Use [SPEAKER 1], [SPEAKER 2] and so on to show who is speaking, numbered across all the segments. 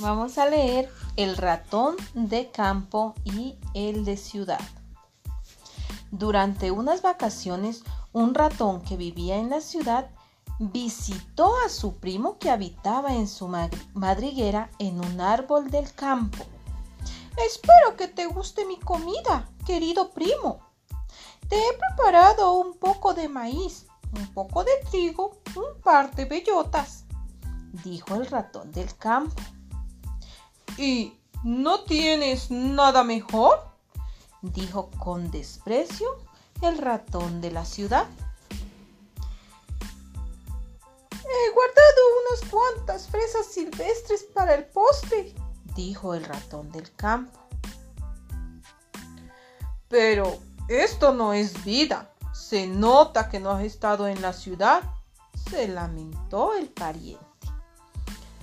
[SPEAKER 1] Vamos a leer El ratón de campo y el de ciudad. Durante unas vacaciones, un ratón que vivía en la ciudad visitó a su primo que habitaba en su madriguera en un árbol del campo. Espero que te guste mi comida, querido primo. Te he preparado un poco de maíz, un poco de trigo, un par de bellotas, dijo el ratón del campo. ¿Y no tienes nada mejor? dijo con desprecio el ratón de la ciudad. He guardado unas cuantas fresas silvestres para el postre, dijo el ratón del campo. Pero esto no es vida. Se nota que no has estado en la ciudad, se lamentó el pariente.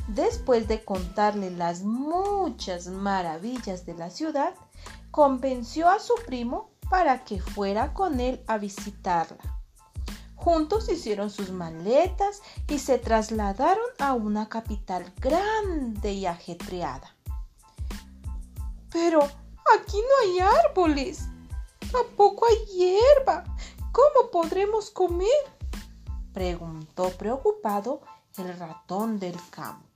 [SPEAKER 1] Después de contarle las muchas maravillas de la ciudad, convenció a su primo para que fuera con él a visitarla. Juntos hicieron sus maletas y se trasladaron a una capital grande y ajetreada. Pero aquí no hay árboles, tampoco hay hierba. ¿Cómo podremos comer? preguntó preocupado el ratón del campo.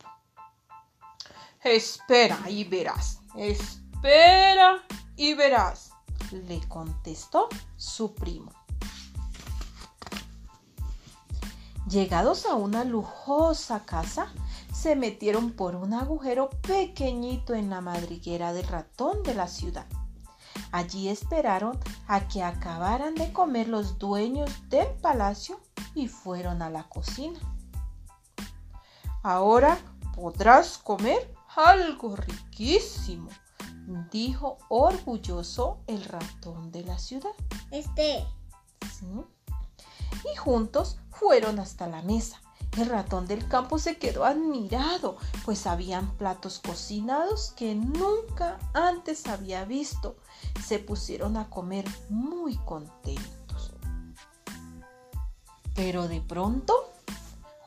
[SPEAKER 1] Espera y verás, espera y verás, le contestó su primo. Llegados a una lujosa casa, se metieron por un agujero pequeñito en la madriguera del ratón de la ciudad. Allí esperaron a que acabaran de comer los dueños del palacio y fueron a la cocina. Ahora podrás comer algo riquísimo, dijo orgulloso el ratón de la ciudad.
[SPEAKER 2] Este.
[SPEAKER 1] ¿Sí? Y juntos fueron hasta la mesa. El ratón del campo se quedó admirado, pues habían platos cocinados que nunca antes había visto. Se pusieron a comer muy contentos. Pero de pronto,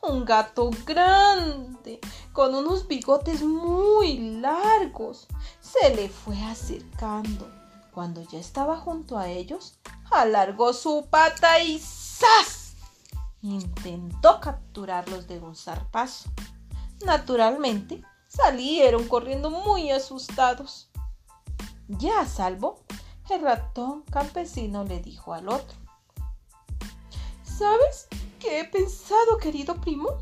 [SPEAKER 1] un gato grande, con unos bigotes muy largos, se le fue acercando. Cuando ya estaba junto a ellos, alargó su pata y ¡zas! intentó capturarlos de un zarpazo. Naturalmente, salieron corriendo muy asustados. Ya a salvo, el ratón campesino le dijo al otro. ¿Sabes qué he pensado, querido primo?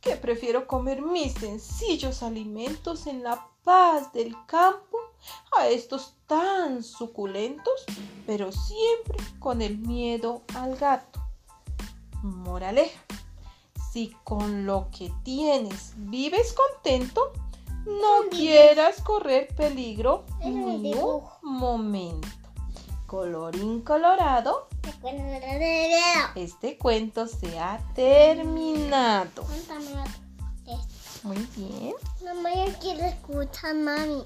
[SPEAKER 1] Que prefiero comer mis sencillos alimentos en la paz del campo a estos tan suculentos, pero siempre con el miedo al gato. Moraleja. Si con lo que tienes vives contento, no quieras correr peligro ni un momento. Colorín colorado. Este cuento se ha terminado. Muy bien.
[SPEAKER 2] Mamá, yo quiero escuchar, mami.